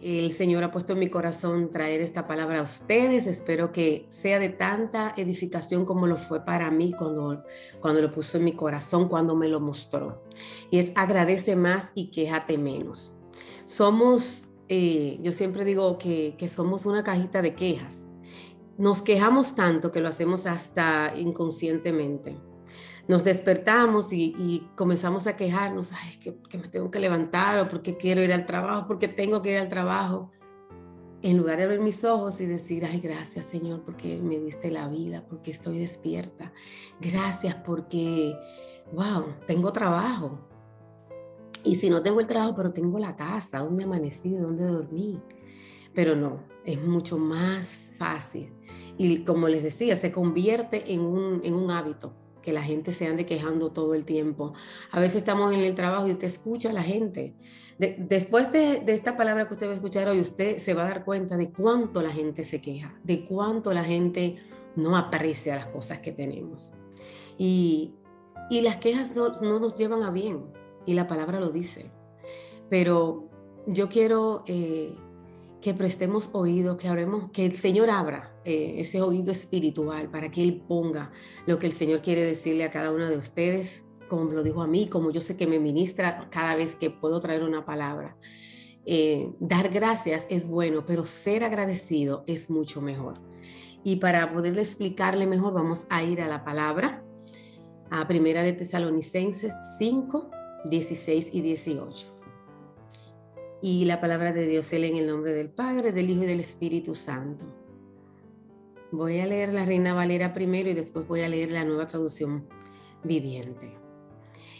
el Señor ha puesto en mi corazón traer esta palabra a ustedes. Espero que sea de tanta edificación como lo fue para mí cuando, cuando lo puso en mi corazón, cuando me lo mostró. Y es agradece más y quéjate menos. Somos, eh, yo siempre digo que, que somos una cajita de quejas. Nos quejamos tanto que lo hacemos hasta inconscientemente nos despertamos y, comenzamos a quejarnos, ay, que, me tengo que levantar o porque quiero ir al trabajo, porque tengo que ir al trabajo. En lugar de abrir mis ojos y decir, ay, gracias Señor, porque me diste la vida, porque estoy despierta. Gracias porque, wow, tengo trabajo. Y si no tengo el trabajo, pero tengo la casa, donde amanecí, donde dormí. Pero no, es mucho más fácil. Y como les decía, se convierte en un, en un hábito que la gente se ande quejando todo el tiempo. A veces estamos en el trabajo y usted escucha a la gente. después de, esta palabra que usted va a escuchar hoy, usted se va a dar cuenta de cuánto la gente se queja, de cuánto la gente no aprecia las cosas que tenemos. Y, las quejas no, nos llevan a bien, y la palabra lo dice. Pero yo quiero eh, que prestemos oído, que hablemos, que el Señor abra eh, ese oído espiritual para que Él ponga lo que el Señor quiere decirle a cada una de ustedes, como lo dijo a mí, como yo sé que me ministra cada vez que puedo traer una palabra. Eh, dar gracias es bueno, pero ser agradecido es mucho mejor. Y para poderle explicarle mejor, vamos a ir a la palabra, a Primera de Tesalonicenses 5, 16 y 18. Y la palabra de Dios se lee en el nombre del Padre, del Hijo y del Espíritu Santo. Voy a leer la Reina Valera primero y después voy a leer la nueva traducción viviente.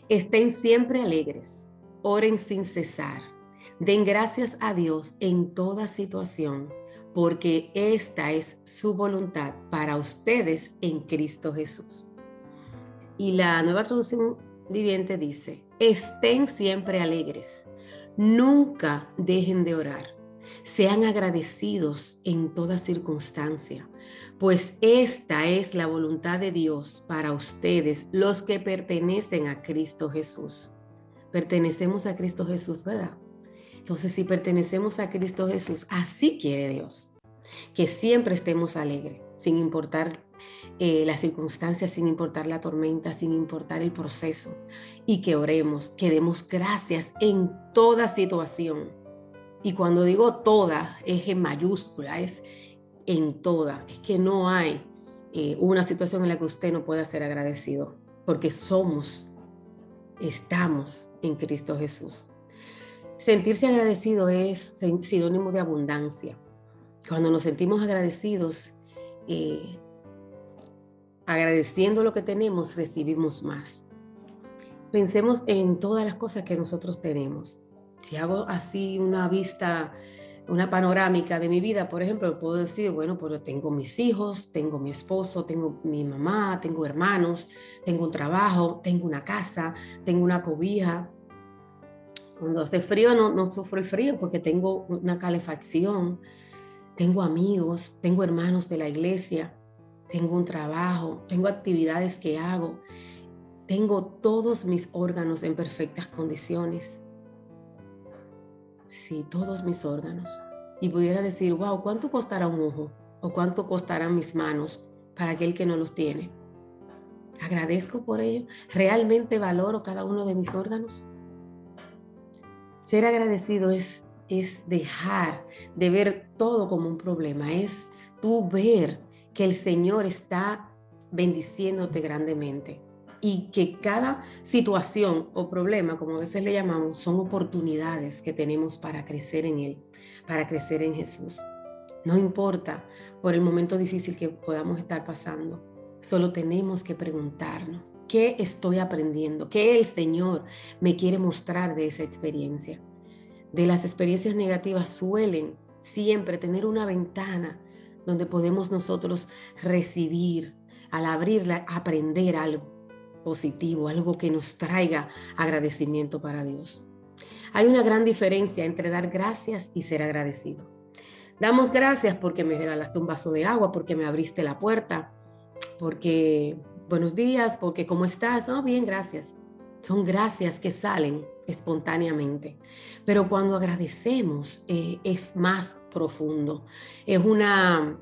Estén siempre alegres, oren sin cesar, den gracias a Dios en toda situación, porque esta es su voluntad para ustedes en Cristo Jesús. Y la nueva traducción viviente dice, estén siempre alegres Nunca dejen de orar. Sean agradecidos en toda circunstancia, pues esta es la voluntad de Dios para ustedes, los que pertenecen a Cristo Jesús. Pertenecemos a Cristo Jesús, ¿verdad? Entonces, si pertenecemos a Cristo Jesús, así quiere Dios, que siempre estemos alegres, sin importar eh, las circunstancias, sin importar la tormenta, sin importar el proceso, y que oremos, que demos gracias en toda situación. Y cuando digo toda, es en mayúscula, es en toda, es que no hay eh, una situación en la que usted no pueda ser agradecido, porque somos, estamos en Cristo Jesús. Sentirse agradecido es sinónimo de abundancia. Cuando nos sentimos agradecidos, eh, agradeciendo lo que tenemos, recibimos más. Pensemos en todas las cosas que nosotros tenemos. Si hago así una vista, una panorámica de mi vida, por ejemplo, puedo decir, bueno, pero tengo mis hijos, tengo mi esposo, tengo mi mamá, tengo hermanos, tengo un trabajo, tengo una casa, tengo una cobija. Cuando hace frío no, no sufro el frío porque tengo una calefacción, tengo amigos, tengo hermanos de la iglesia tengo un trabajo, tengo actividades que hago, tengo todos mis órganos en perfectas condiciones. Sí, todos mis órganos. Y pudiera decir, wow, ¿cuánto costará un ojo? ¿O cuánto costarán mis manos para aquel que no los tiene? Agradezco por ello. ¿Realmente valoro cada uno de mis órganos? Ser agradecido es, es dejar de ver todo como un problema, es tú ver que el Señor está bendiciéndote grandemente y que cada situación o problema, como a veces le llamamos, son oportunidades que tenemos para crecer en Él, para crecer en Jesús. No importa por el momento difícil que podamos estar pasando, solo tenemos que preguntarnos, ¿qué estoy aprendiendo? ¿Qué el Señor me quiere mostrar de esa experiencia? De las experiencias negativas suelen siempre tener una ventana donde podemos nosotros recibir, al abrirla, aprender algo positivo, algo que nos traiga agradecimiento para Dios. Hay una gran diferencia entre dar gracias y ser agradecido. Damos gracias porque me regalaste un vaso de agua, porque me abriste la puerta, porque buenos días, porque cómo estás, no, bien, gracias. son gracias que salen espontáneamente. Pero cuando agradecemos eh, es más profundo. Es una,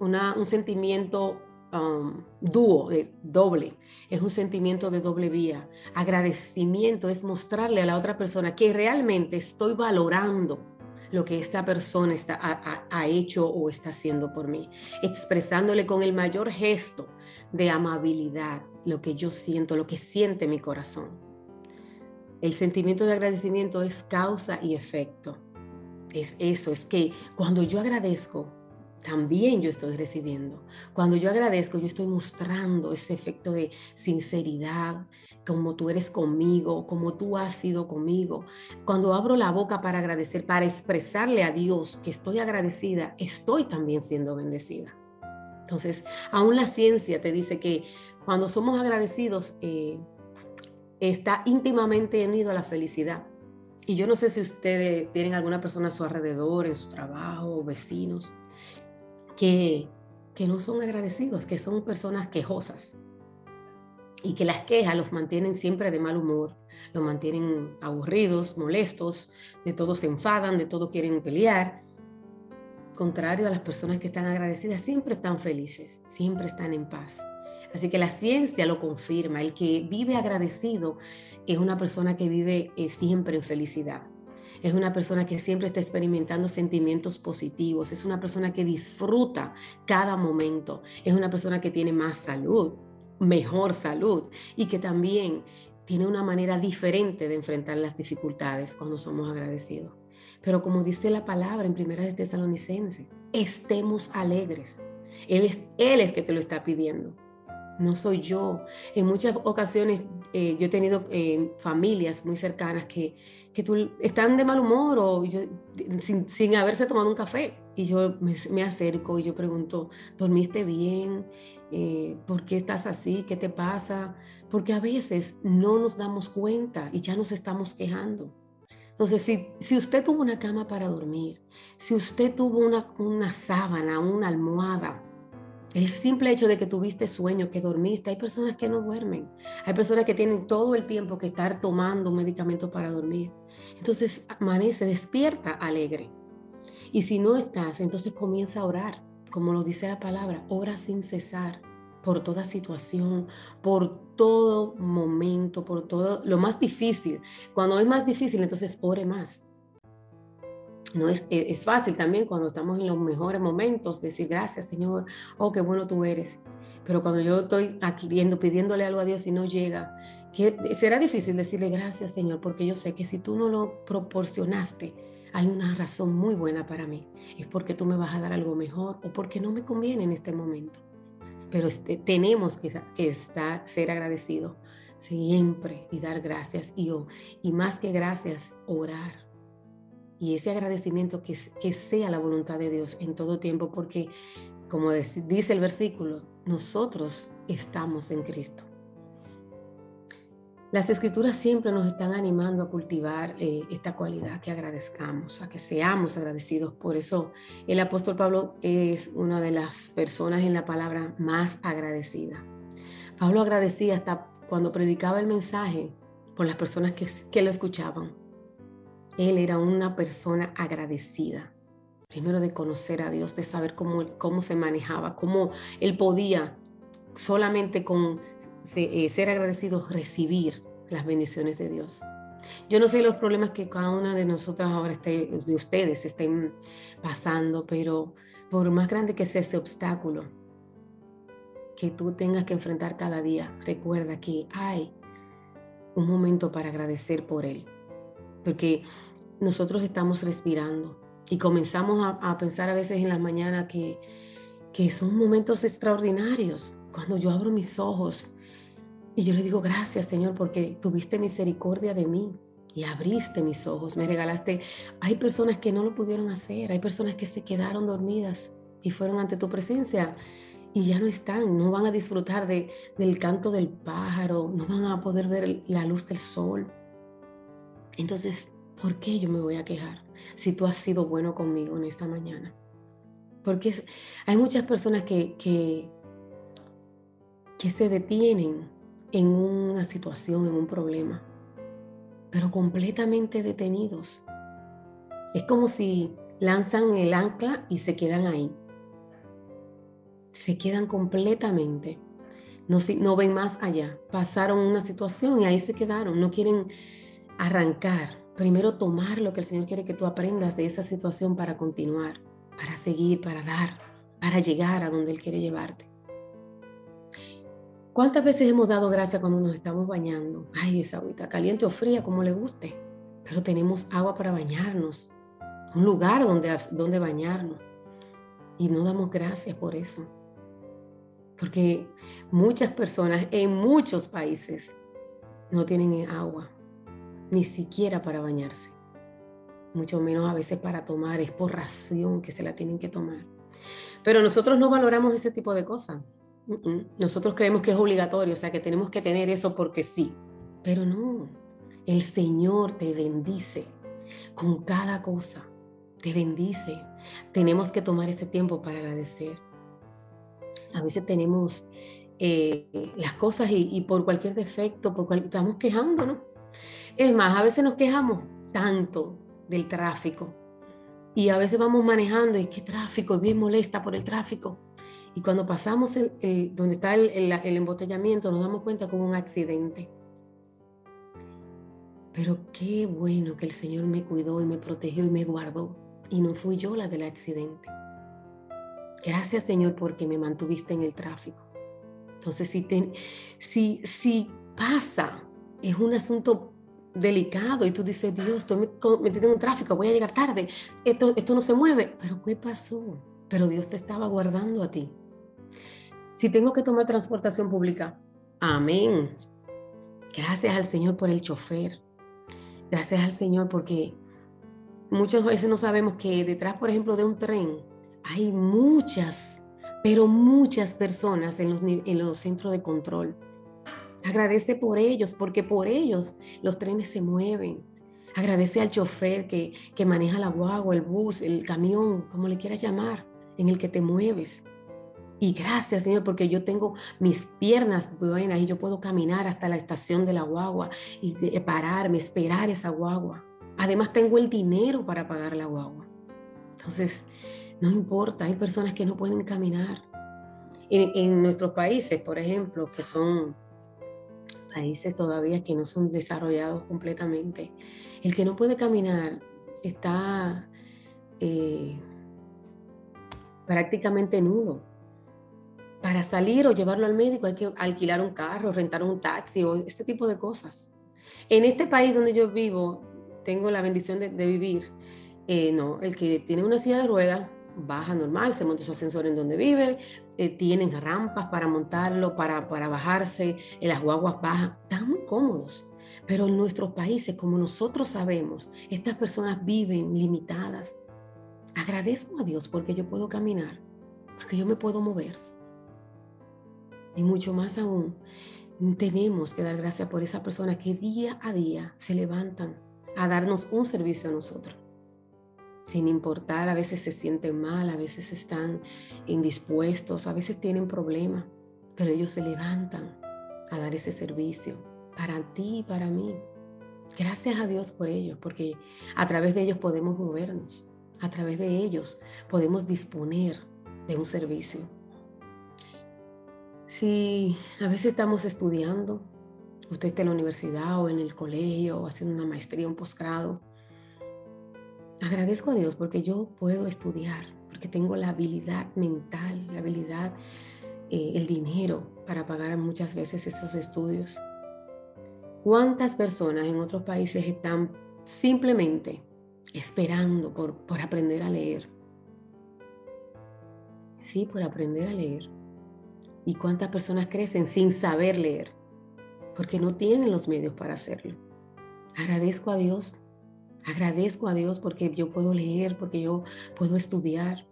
un sentimiento um, dúo, doble. Es un sentimiento de doble vía. Agradecimiento es mostrarle a la otra persona que realmente estoy valorando lo que esta persona está, ha, hecho o está haciendo por mí, expresándole con el mayor gesto de amabilidad lo que yo siento, lo que siente mi corazón. El sentimiento de agradecimiento es causa y efecto. Es eso, es que cuando yo agradezco, también yo estoy recibiendo. Cuando yo agradezco, yo estoy mostrando ese efecto de sinceridad, como tú eres conmigo, como tú has sido conmigo. Cuando abro la boca para agradecer, para expresarle a Dios que estoy agradecida, estoy también siendo bendecida. Entonces, aún la ciencia te dice que cuando somos agradecidos, eh, está íntimamente unido a la felicidad. Y yo no sé si ustedes tienen alguna persona a su alrededor, en su trabajo, vecinos, que, no son agradecidos, que son personas quejosas y que las quejas los mantienen siempre de mal humor, los mantienen aburridos, molestos, de todo se enfadan, de todo quieren pelear. Contrario a las personas que están agradecidas, siempre están felices, siempre están en paz. Así que la ciencia lo confirma, el que vive agradecido es una persona que vive eh, siempre en felicidad es una persona que siempre está experimentando sentimientos positivos, es una persona que disfruta cada momento, es una persona que tiene más salud, mejor salud y que también tiene una manera diferente de enfrentar las dificultades cuando somos agradecidos. Pero como dice la palabra en Primera de Tesalonicense, estemos alegres. Él es, él es que te lo está pidiendo no soy yo. En muchas ocasiones eh, yo he tenido eh, familias muy cercanas que, que están de mal humor o sin, haberse tomado un café. Y yo me, acerco y yo pregunto, ¿dormiste bien? Eh, ¿Por qué estás así? ¿Qué te pasa? Porque a veces no nos damos cuenta y ya nos estamos quejando. Entonces, si, si usted tuvo una cama para dormir, si usted tuvo una, una sábana, una almohada, el simple hecho de que tuviste sueño, que dormiste, hay personas que no duermen. Hay personas que tienen todo el tiempo que estar tomando un medicamento para dormir. Entonces amanece, despierta alegre. Y si no estás, entonces comienza a orar, como lo dice la palabra, ora sin cesar por toda situación, por todo momento, por todo lo más difícil. Cuando es más difícil, entonces ore más no es, e, es, fácil también cuando estamos en los mejores momentos decir gracias Señor, oh, qué bueno tú eres. Pero cuando yo estoy adquiriendo, pidiéndole algo a Dios y no llega, será difícil decirle gracias Señor, porque yo sé que si tú no lo proporcionaste, hay una razón muy buena para mí. Es porque tú me vas a dar algo mejor o porque no me conviene en este momento. Pero tenemos que, que estar, ser agradecidos siempre y dar gracias y, y más que gracias, orar y ese agradecimiento que, sea la voluntad de Dios en todo tiempo, porque como dice el versículo, nosotros estamos en Cristo. Las escrituras siempre nos están animando a cultivar eh, esta cualidad, que agradezcamos, a que seamos agradecidos. Por eso el apóstol Pablo es una de las personas en la palabra más agradecida. Pablo agradecía hasta cuando predicaba el mensaje por las personas que, que lo escuchaban. Él era una persona agradecida, primero de conocer a Dios, de saber cómo, cómo se manejaba, cómo él podía solamente con eh, ser agradecido recibir las bendiciones de Dios. Yo no sé los problemas que cada una de nosotras ahora esté, de ustedes estén pasando, pero por más grande que sea ese obstáculo que tú tengas que enfrentar cada día, recuerda que hay un momento para agradecer por él porque nosotros estamos respirando y comenzamos a, pensar a veces en la mañana que, que son momentos extraordinarios cuando yo abro mis ojos y yo le digo gracias Señor porque tuviste misericordia de mí y abriste mis ojos, me regalaste. Hay personas que no lo pudieron hacer, hay personas que se quedaron dormidas y fueron ante tu presencia y ya no están, no van a disfrutar de, del canto del pájaro, no van a poder ver la luz del sol. Entonces, ¿por qué yo me voy a quejar si tú has sido bueno conmigo en esta mañana? Porque hay muchas personas que, que, se detienen en una situación, en un problema, pero completamente detenidos. Es como si lanzan el ancla y se quedan ahí. Se quedan completamente. No, no ven más allá. Pasaron una situación y ahí se quedaron. No quieren arrancar. Primero tomar lo que el Señor quiere que tú aprendas de esa situación para continuar, para seguir, para dar, para llegar a donde Él quiere llevarte. ¿Cuántas veces hemos dado gracias cuando nos estamos bañando? Ay, esa agüita caliente o fría, como le guste. Pero tenemos agua para bañarnos, un lugar donde, donde bañarnos. Y no damos gracias por eso. Porque muchas personas en muchos países no tienen agua, ni siquiera para bañarse. Mucho menos a veces para tomar, es por ración que se la tienen que tomar. Pero nosotros no valoramos ese tipo de cosas. Nosotros creemos que es obligatorio, o sea, que tenemos que tener eso porque sí. Pero no, el Señor te bendice con cada cosa, te bendice. Tenemos que tomar ese tiempo para agradecer. A veces tenemos eh, las cosas y, por cualquier defecto, por estamos quejándonos. Es más, a veces nos quejamos tanto del tráfico y a veces vamos manejando y qué tráfico, bien molesta por el tráfico y cuando pasamos el, donde está el, el, embotellamiento, nos damos cuenta como un accidente. Pero qué bueno que el Señor me cuidó y me protegió y me guardó. Y no fui yo la del accidente. Gracias Señor porque me mantuviste en el tráfico. Entonces, si, si, si pasa, es un asunto delicado y tú dices, Dios, estoy metido en un tráfico, voy a llegar tarde, esto, esto no se mueve. Pero ¿qué pasó? Pero Dios te estaba guardando a ti. Si tengo que tomar transportación pública, amén. Gracias al Señor por el chofer. Gracias al Señor porque muchas veces no sabemos que detrás, por ejemplo, de un tren hay muchas, pero muchas personas en los, en los centros de control. Agradece por ellos, porque por ellos los trenes se mueven. Agradece al chofer que, que maneja la guagua, el bus, el camión, como le quieras llamar, en el que te mueves. Y gracias, Señor, porque yo tengo mis piernas buenas y yo puedo caminar hasta la estación de la guagua y pararme, esperar esa guagua. Además, tengo el dinero para pagar la guagua. Entonces, no importa, hay personas que no pueden caminar. En, en nuestros países, por ejemplo, que son países todavía que no son desarrollados completamente, el que no puede caminar está eh, prácticamente nudo para salir o llevarlo al médico hay que alquilar un carro, rentar un taxi o este tipo de cosas. En este país donde yo vivo, tengo la bendición de, vivir, eh, no, el que tiene una silla de ruedas baja normal, se monta su ascensor en donde vive, eh, tienen rampas para montarlo, para, para bajarse, en las guaguas bajan, tan cómodos. Pero en nuestros países, como nosotros sabemos, estas personas viven limitadas. Agradezco a Dios porque yo puedo caminar, porque yo me puedo mover y mucho más aún, tenemos que dar gracias por esa persona que día a día se levantan a darnos un servicio a nosotros. Sin importar, a veces se sienten mal, a veces están indispuestos, a veces tienen problemas, pero ellos se levantan a dar ese servicio para ti y para mí. Gracias a Dios por ellos, porque a través de ellos podemos movernos, a través de ellos podemos disponer de un servicio. Si a veces estamos estudiando, usted está en la universidad o en el colegio o haciendo una maestría, un posgrado, agradezco a Dios porque yo puedo estudiar, porque tengo la habilidad mental, la habilidad, eh, el dinero para pagar muchas veces esos estudios. ¿Cuántas personas en otros países están simplemente esperando por, por aprender a leer? Sí, por aprender a leer. ¿Y cuántas personas crecen sin saber leer? Porque no tienen los medios para hacerlo. Agradezco a Dios, agradezco a Dios porque yo puedo leer, porque yo puedo estudiar.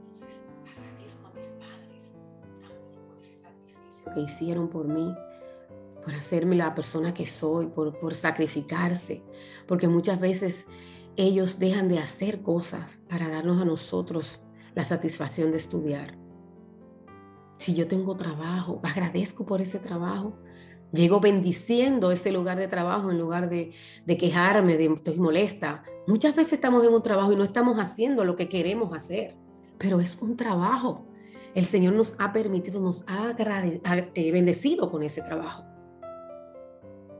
Entonces, agradezco a mis padres también por ese sacrificio que hicieron por mí, por hacerme la persona que soy, por, por sacrificarse, porque muchas veces ellos dejan de hacer cosas para darnos a nosotros la satisfacción de estudiar. Si yo tengo trabajo, agradezco por ese trabajo. Llego bendiciendo ese lugar de trabajo en lugar de, de quejarme, de estoy molesta. Muchas veces estamos en un trabajo y no estamos haciendo lo que queremos hacer, pero es un trabajo. El Señor nos ha permitido, nos ha eh, bendecido con ese trabajo.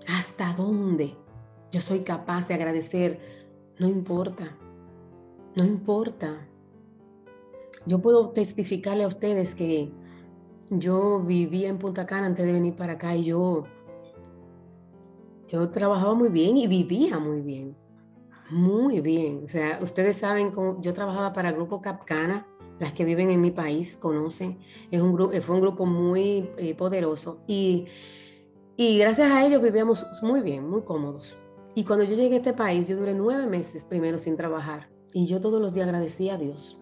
¿Hasta dónde yo soy capaz de agradecer? No importa, no importa. Yo puedo testificarle a ustedes que yo vivía en Punta Cana antes de venir para acá y yo, yo trabajaba muy bien y vivía muy bien. Muy bien. O sea, ustedes saben cómo yo trabajaba para el grupo Capcana, las que viven en mi país conocen. Es un grupo, fue un grupo muy eh, poderoso y, y gracias a ellos vivíamos muy bien, muy cómodos. Y cuando yo llegué a este país, yo duré nueve meses primero sin trabajar y yo todos los días agradecía a Dios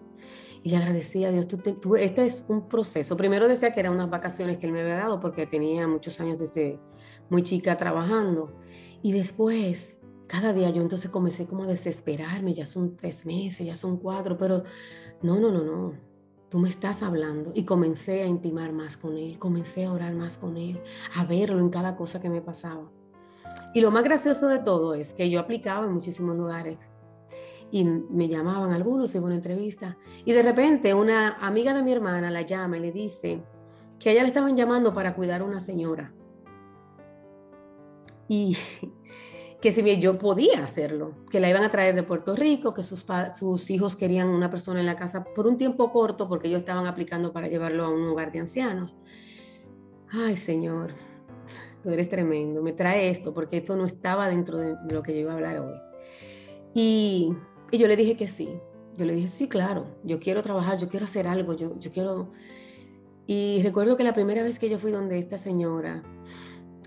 y le agradecía a Dios. Tú, este es un proceso. Primero decía que eran unas vacaciones que él me había dado porque tenía muchos años desde muy chica trabajando. Y después, cada día yo entonces comencé como a desesperarme. Ya son tres meses, ya son cuatro, pero no, no, no, no. Tú me estás hablando. Y comencé a intimar más con él, comencé a orar más con él, a verlo en cada cosa que me pasaba. Y lo más gracioso de todo es que yo aplicaba en muchísimos lugares y me llamaban algunos, en una entrevista, y de repente una amiga de mi hermana la llama y le dice que a ella le estaban llamando para cuidar a una señora. Y que si bien yo podía hacerlo, que la iban a traer de Puerto Rico, que sus, sus hijos querían una persona en la casa por un tiempo corto porque ellos estaban aplicando para llevarlo a un hogar de ancianos. Ay, Señor, tú eres tremendo, me trae esto porque esto no estaba dentro de lo que yo iba a hablar hoy. Y y yo le dije que sí. Yo le dije, sí, claro, yo quiero trabajar, yo quiero hacer algo, yo, yo quiero... Y recuerdo que la primera vez que yo fui donde esta señora,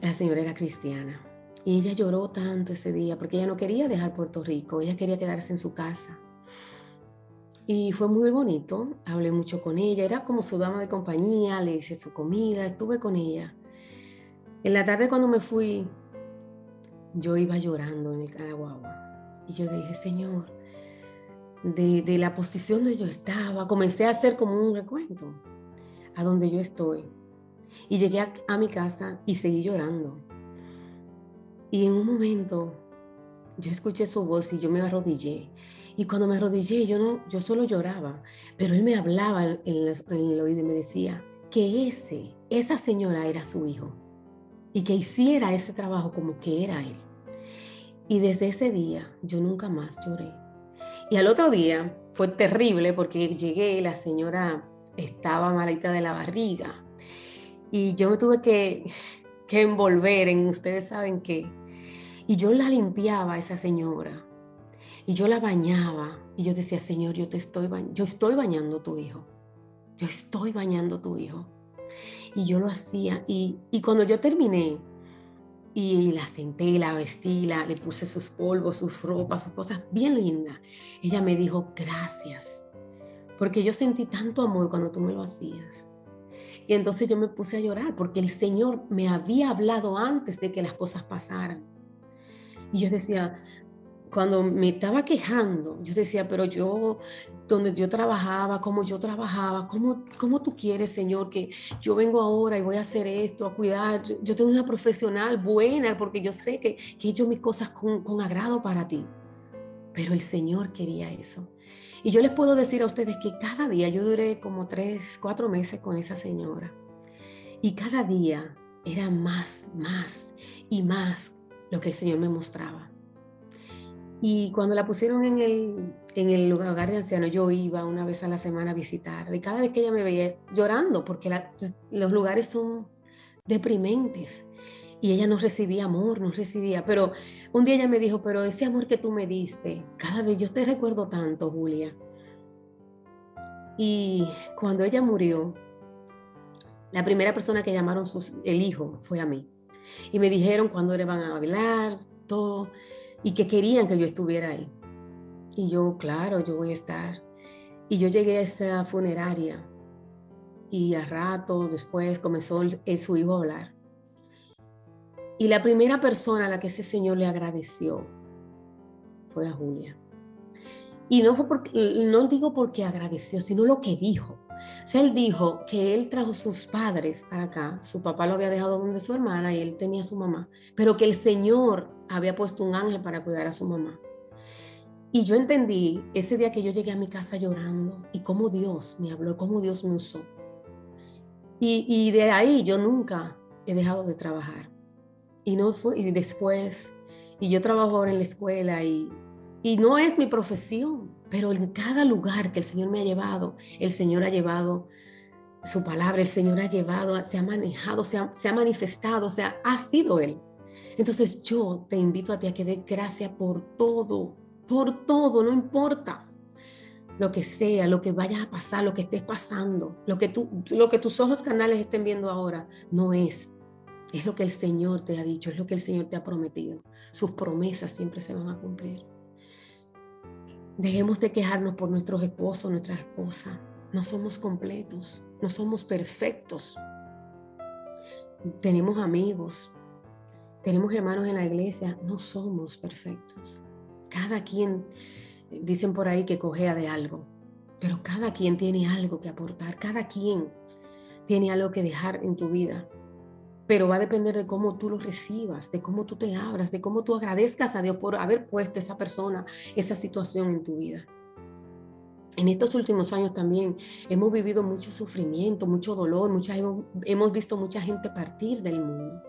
la señora era cristiana. Y ella lloró tanto ese día porque ella no quería dejar Puerto Rico, ella quería quedarse en su casa. Y fue muy bonito, hablé mucho con ella, era como su dama de compañía, le hice su comida, estuve con ella. En la tarde cuando me fui, yo iba llorando en el guagua. Y yo dije, Señor, de, la posición donde yo estaba, comencé a hacer como un recuento a donde yo estoy. Y llegué a, mi casa y seguí llorando. Y en un momento yo escuché su voz y yo me arrodillé. Y cuando me arrodillé, yo, no, yo solo lloraba, pero él me hablaba en, el oído y me decía que ese, esa señora era su hijo y que hiciera ese trabajo como que era él. Y desde ese día yo nunca más lloré. Y al otro día fue terrible porque llegué y la señora estaba malita de la barriga. Y yo me tuve que, que envolver en, ustedes saben qué. Y yo la limpiaba a esa señora. Y yo la bañaba. Y yo decía, Señor, yo te estoy, yo estoy bañando a tu hijo. Yo estoy bañando a tu hijo. Y yo lo hacía. Y, y cuando yo terminé, y la senté, la vestí, la, le puse sus polvos, sus ropas, sus cosas bien lindas. Ella me dijo, gracias, porque yo sentí tanto amor cuando tú me lo hacías. Y entonces yo me puse a llorar porque el Señor me había hablado antes de que las cosas pasaran. Y yo decía, cuando me estaba quejando, yo decía, pero yo, donde yo trabajaba, como yo trabajaba, ¿cómo, cómo tú quieres, Señor, que yo vengo ahora y voy a hacer esto, a cuidar? Yo tengo una profesional buena porque yo sé que, que he hecho mis cosas con, con agrado para ti. Pero el Señor quería eso. Y yo les puedo decir a ustedes que cada día, yo duré como tres, cuatro meses con esa señora. Y cada día era más, más y más lo que el Señor me mostraba. Y cuando la pusieron en el, en el hogar de ancianos, yo iba una vez a la semana a visitarla. Y cada vez que ella me veía llorando, porque los lugares son deprimentes. Y ella no recibía amor, no recibía. Pero un día ella me dijo, pero ese amor que tú me diste, cada vez yo te recuerdo tanto, Julia. Y cuando ella murió, la primera persona que llamaron sus, el hijo fue a mí. Y me dijeron cuándo le van a hablar, todo y que querían que yo estuviera ahí. Y yo, claro, yo voy a estar. Y yo llegué a esa funeraria y a rato después comenzó su hijo a hablar. Y la primera persona a la que ese señor le agradeció fue a Julia. Y no fue porque, no digo porque agradeció, sino lo que dijo. O él dijo que él trajo sus padres para acá, su papá lo había dejado donde su hermana y él tenía su mamá, pero que el Señor había puesto un ángel para cuidar a su mamá. Y yo entendí ese día que yo llegué a mi casa llorando y cómo Dios me habló, cómo Dios me usó. Y, y de ahí yo nunca he dejado de trabajar. Y, no fue, y después, y yo trabajo ahora en la escuela y, y no es mi profesión, pero en cada lugar que el Señor me ha llevado, el Señor ha llevado su palabra, el Señor ha llevado, se ha manejado, se ha, se ha manifestado, o sea, ha sido Él. Entonces yo te invito a ti a que dé gracias por todo, por todo, no importa lo que sea, lo que vaya a pasar, lo que estés pasando, lo que, lo que tus ojos canales estén viendo ahora, no es. Es lo que el Señor te ha dicho, es lo que el Señor te ha prometido. Sus promesas siempre se van a cumplir. Dejemos de quejarnos por nuestros esposos, nuestra esposa. No somos completos, no somos perfectos. Tenemos amigos, tenemos hermanos en la iglesia, no somos perfectos. Cada quien, dicen por ahí que cojea de algo, pero cada quien tiene algo que aportar, cada quien tiene algo que dejar en tu vida pero va a depender de cómo tú lo recibas, de cómo tú te abras, de cómo tú agradezcas a Dios por haber puesto esa persona, esa situación en tu vida. En estos últimos años también hemos vivido mucho sufrimiento, mucho dolor, mucha, hemos, visto mucha gente partir del mundo.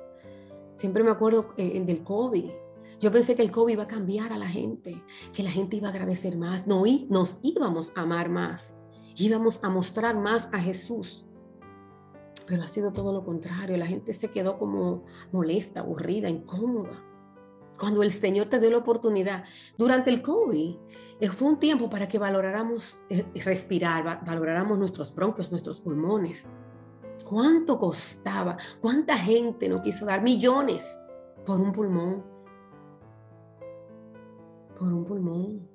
Siempre me acuerdo eh, del COVID. Yo pensé que el COVID iba a cambiar a la gente, que la gente iba a agradecer más, no, y nos íbamos a amar más, íbamos a mostrar más a Jesús pero ha sido todo lo contrario. La gente se quedó como molesta, aburrida, incómoda. Cuando el Señor te dio la oportunidad, durante el COVID, eh, fue un tiempo para que valoráramos eh, respirar, valoráramos nuestros bronquios, nuestros pulmones. ¿Cuánto costaba? ¿Cuánta gente no quiso dar millones por un pulmón? Por un pulmón.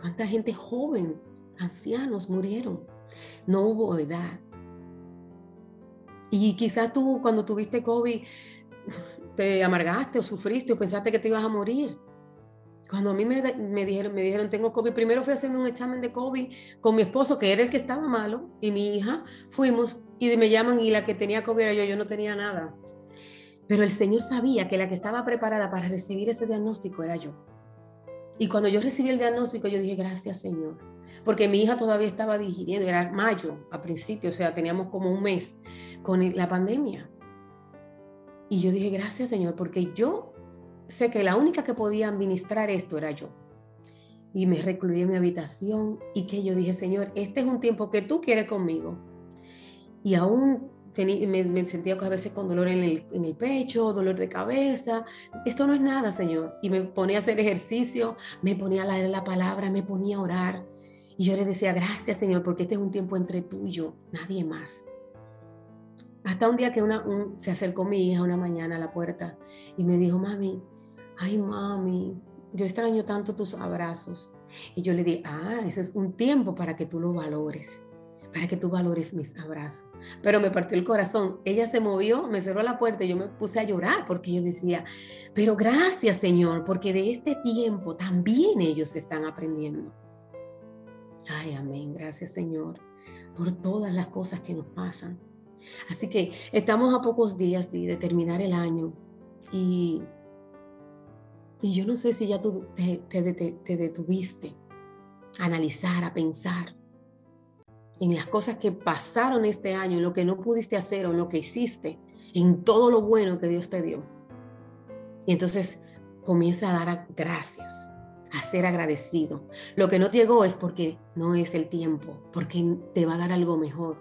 ¿Cuánta gente joven, ancianos murieron? No hubo edad. Y quizás tú cuando tuviste COVID te amargaste o sufriste o pensaste que te ibas a morir. Cuando a mí me, me, dijeron, me dijeron, tengo COVID, primero fui a hacerme un examen de COVID con mi esposo, que era el que estaba malo, y mi hija, fuimos y me llaman y la que tenía COVID era yo, yo no tenía nada. Pero el Señor sabía que la que estaba preparada para recibir ese diagnóstico era yo. Y cuando yo recibí el diagnóstico, yo dije, gracias Señor porque mi hija todavía estaba digiriendo, era mayo a principio, o sea, teníamos como un mes con la pandemia. Y yo dije, gracias Señor, porque yo sé que la única que podía administrar esto era yo. Y me recluí en mi habitación y que yo dije, Señor, este es un tiempo que tú quieres conmigo. Y aún me, sentía a veces con dolor en el, pecho, dolor de cabeza. Esto no es nada, Señor. Y me ponía a hacer ejercicio, me ponía a leer la palabra, me ponía a orar. Y yo le decía, gracias Señor, porque este es un tiempo entre tú y yo, nadie más. Hasta un día que una, se acercó mi hija una mañana a la puerta y me dijo, mami, ay mami, yo extraño tanto tus abrazos. Y yo le dije, ah, eso es un tiempo para que tú lo valores, para que tú valores mis abrazos. Pero me partió el corazón. Ella se movió, me cerró la puerta y yo me puse a llorar porque yo decía, pero gracias Señor, porque de este tiempo también ellos están aprendiendo. Ay, amén. Gracias, Señor, por todas las cosas que nos pasan. Así que estamos a pocos días de terminar el año y, y yo no sé si ya tú te, te detuviste a analizar, a pensar en las cosas que pasaron este año, en lo que no pudiste hacer o en lo que hiciste, en todo lo bueno que Dios te dio. Y entonces comienza a dar gracias a ser agradecido. Lo que no te llegó es porque no es el tiempo, porque te va a dar algo mejor.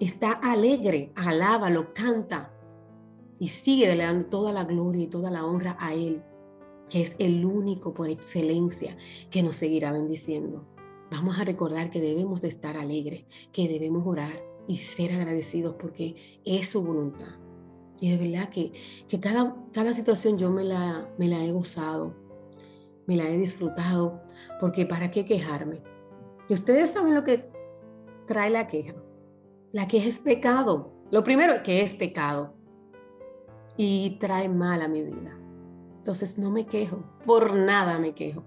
Está alegre, alábalo, canta y sigue dando toda la gloria y toda la honra a Él, que es el único por excelencia que nos seguirá bendiciendo. Vamos a recordar que debemos de estar alegres, que debemos orar y ser agradecidos porque es su voluntad. Y de verdad que, que cada, cada situación yo me la, me la he gozado, me la he disfrutado, porque ¿para qué quejarme? Y ustedes saben lo que trae la queja. La queja es pecado. Lo primero es que es pecado y trae mal a mi vida. Entonces no me quejo, por nada me quejo.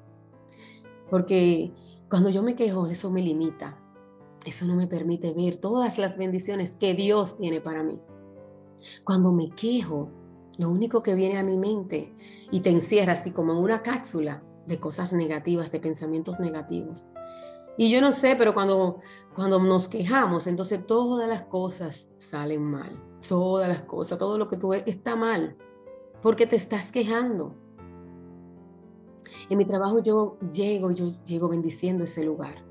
Porque cuando yo me quejo, eso me limita. eso no me permite ver todas las bendiciones que Dios tiene para mí. Cuando me quejo, lo único que viene a mi mente y te encierra así como en una cápsula de cosas negativas, de pensamientos negativos. Y yo no sé, pero cuando, cuando nos quejamos, entonces todas las cosas salen mal. Todas las cosas, todo lo que tú ves está mal. Porque te estás quejando. En mi trabajo yo llego, yo llego bendiciendo ese lugar.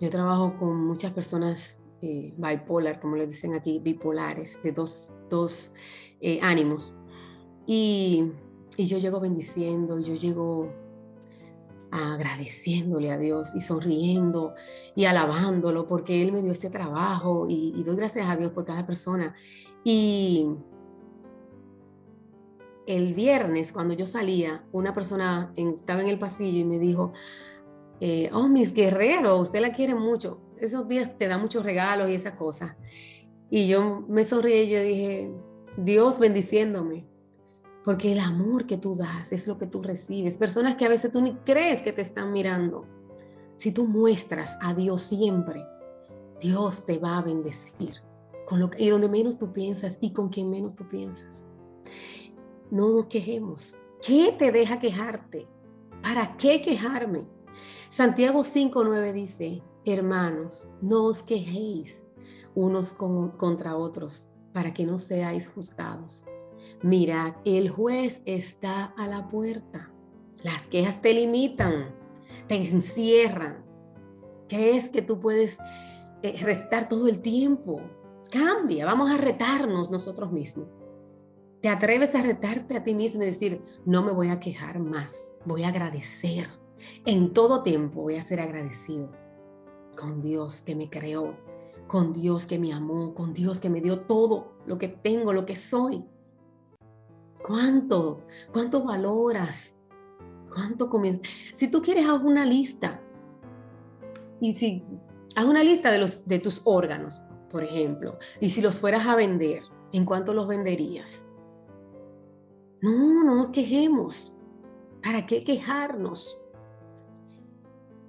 Yo trabajo con muchas personas eh, bipolar, como le dicen aquí, bipolares, de dos, dos eh, ánimos. Y, y yo llego bendiciendo, yo llego agradeciéndole a Dios y sonriendo y alabándolo porque Él me dio ese trabajo y, doy gracias a Dios por cada persona. Y el viernes, cuando yo salía, una persona estaba en el pasillo y me dijo, eh, oh, mis guerreros, usted la quiere mucho. Esos días te da muchos regalos y esas cosas. Y yo me sonreí y yo dije, Dios bendiciéndome. Porque el amor que tú das es lo que tú recibes. Personas que a veces tú ni crees que te están mirando. Si tú muestras a Dios siempre, Dios te va a bendecir. Con lo y donde menos tú piensas y con quien menos tú piensas. No nos quejemos. ¿Qué te deja quejarte? ¿Para qué quejarme? Santiago 5.9 dice, hermanos, no os quejéis unos contra otros para que no seáis juzgados. Mirad, el juez está a la puerta. Las quejas te limitan, te encierran. ¿Crees que tú puedes eh, restar todo el tiempo? Cambia, vamos a retarnos nosotros mismos. Te atreves a retarte a ti mismo y decir, no me voy a quejar más, voy a agradecer. En todo tiempo voy a ser agradecido con Dios que me creó, con Dios que me amó, con Dios que me dio todo lo que tengo, lo que soy. ¿Cuánto? ¿Cuánto valoras? ¿Cuánto comienzas? Si tú quieres, haz una lista. Y si haz una lista de, los, de tus órganos, por ejemplo. Y si los fueras a vender, ¿en cuánto los venderías? No, no nos quejemos. ¿Para qué quejarnos?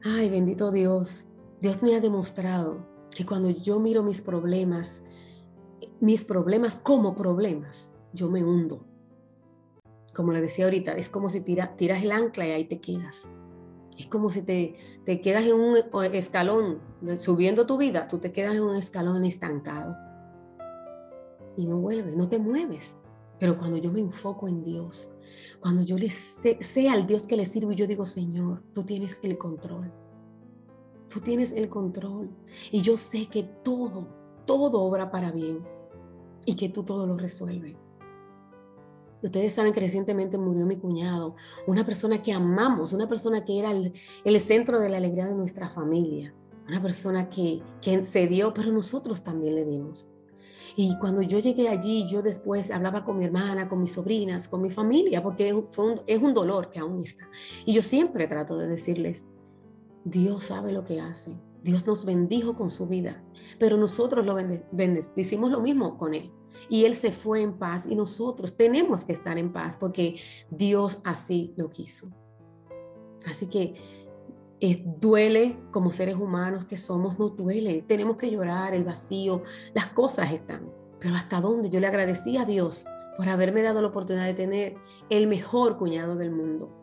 Ay, bendito Dios. Dios me ha demostrado que cuando yo miro mis problemas, mis problemas como problemas, yo me hundo como le decía ahorita, es como si tira, tiras el ancla y ahí te quedas. Es como si te, te quedas en un escalón, subiendo tu vida, tú te quedas en un escalón estancado. Y no vuelves, no te mueves. Pero cuando yo me enfoco en Dios, cuando yo le sé, sea al Dios que le sirvo yo digo, Señor, tú tienes el control. Tú tienes el control. Y yo sé que todo, todo obra para bien y que tú todo lo resuelves. Ustedes saben que recientemente murió mi cuñado, una persona que amamos, una persona que era el, centro de la alegría de nuestra familia, una persona que, que se dio, pero nosotros también le dimos. Y cuando yo llegué allí, yo después hablaba con mi hermana, con mis sobrinas, con mi familia, porque es un dolor que aún está. Y yo siempre trato de decirles, Dios sabe lo que hace. Dios nos bendijo con su vida, pero nosotros lo hicimos lo mismo con Él y Él se fue en paz y nosotros tenemos que estar en paz porque Dios así lo quiso. Así que eh, duele como seres humanos que somos, no duele. Tenemos que llorar, el vacío, las cosas están. Pero hasta dónde yo le agradecí a Dios por haberme dado la oportunidad de tener el mejor cuñado del mundo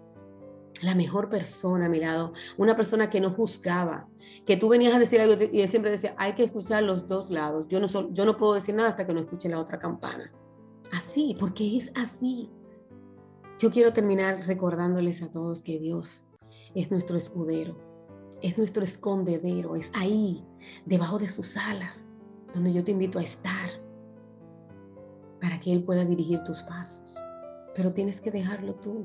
la mejor persona a mi lado, una persona que no juzgaba, que tú venías a decir algo y él siempre decía, hay que escuchar los dos lados, yo no, yo no puedo decir nada hasta que no escuche la otra campana. Así, porque es así. Yo quiero terminar recordándoles a todos que Dios es nuestro escudero, es nuestro escondedero, es ahí, debajo de sus alas, donde yo te invito a estar, para que Él pueda dirigir tus pasos. Pero tienes que dejarlo tú.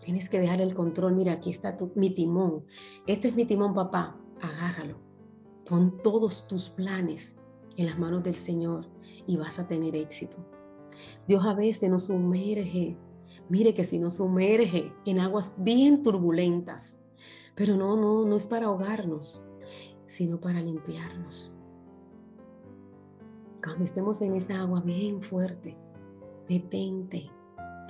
Tienes que dejar el control. Mira, aquí está tu, mi timón. Este es mi timón, papá. Agárralo. Pon todos tus planes en las manos del Señor y vas a tener éxito. Dios a veces nos sumerge. Mire que si nos sumerge en aguas bien turbulentas, pero no, no, no es para ahogarnos, sino para limpiarnos. Cuando estemos en esa agua bien fuerte, detente,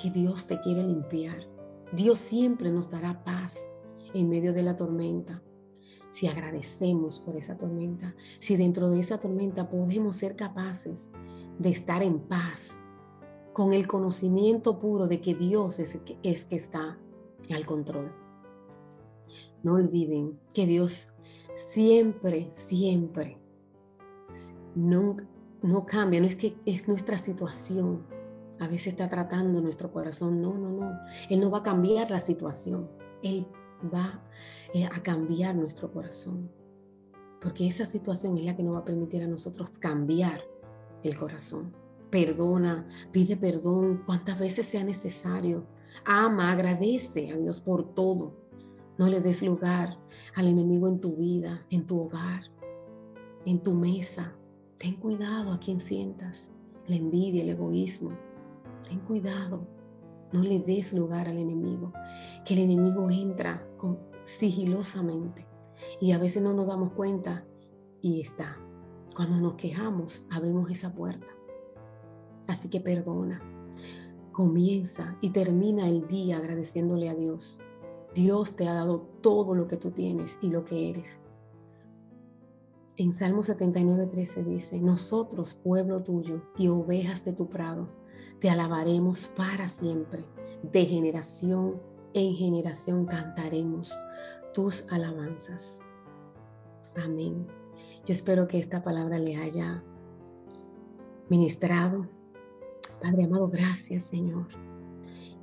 que Dios te quiere limpiar. Dios siempre nos dará paz en medio de la tormenta. si agradecemos por esa tormenta, si dentro de esa tormenta podemos ser capaces de estar en paz, con el conocimiento puro de que Dios es, es que está al control. No olviden que Dios siempre, siempre, no, no cambia, no es que es nuestra situación. A veces está tratando nuestro corazón. No, no, no. Él no va a cambiar la situación. Él va eh, a cambiar nuestro corazón. Porque esa situación es la que nos va a permitir a nosotros cambiar el corazón. Perdona, pide perdón cuantas veces sea necesario. Ama, agradece a Dios por todo. No le des lugar al enemigo en tu vida, en tu hogar, en tu mesa. Ten cuidado a quien sientas la envidia, el egoísmo. Ten cuidado. No le des lugar al enemigo. Que el enemigo entra sigilosamente y a veces no nos damos cuenta y está. Cuando nos quejamos, abrimos esa puerta. Así que perdona. Comienza y termina el día agradeciéndole a Dios. Dios te ha dado todo lo que tú tienes y lo que eres. En Salmo 79, 13 dice, nosotros, pueblo tuyo y ovejas de tu prado, te alabaremos para siempre, de generación en generación cantaremos tus alabanzas. Amén. Yo espero que esta palabra le haya ministrado. Padre amado, gracias Señor.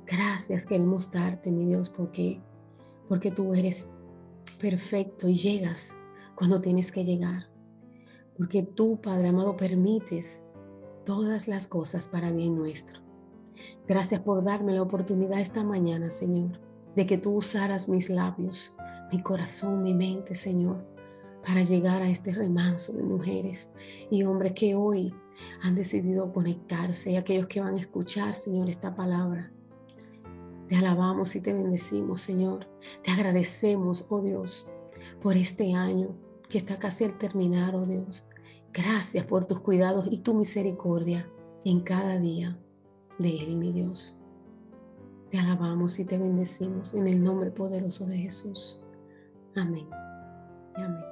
Gracias queremos darte, mi Dios, porque, porque tú eres perfecto y llegas cuando tienes que llegar. Porque tú, Padre amado, permites todas las cosas para bien nuestro. Gracias por darme la oportunidad esta mañana, Señor, de que tú usaras mis labios, mi corazón, mi mente, Señor, para llegar a este remanso de mujeres y hombres que hoy han decidido conectarse y aquellos que van a escuchar, Señor, esta palabra. Te alabamos y te bendecimos, Señor. Te agradecemos, oh Dios, por este año que está casi al terminar, oh Dios. Gracias por tus cuidados y tu misericordia en cada día de Él, mi Dios. Te alabamos y te bendecimos en el nombre poderoso de Jesús. Amén. amén.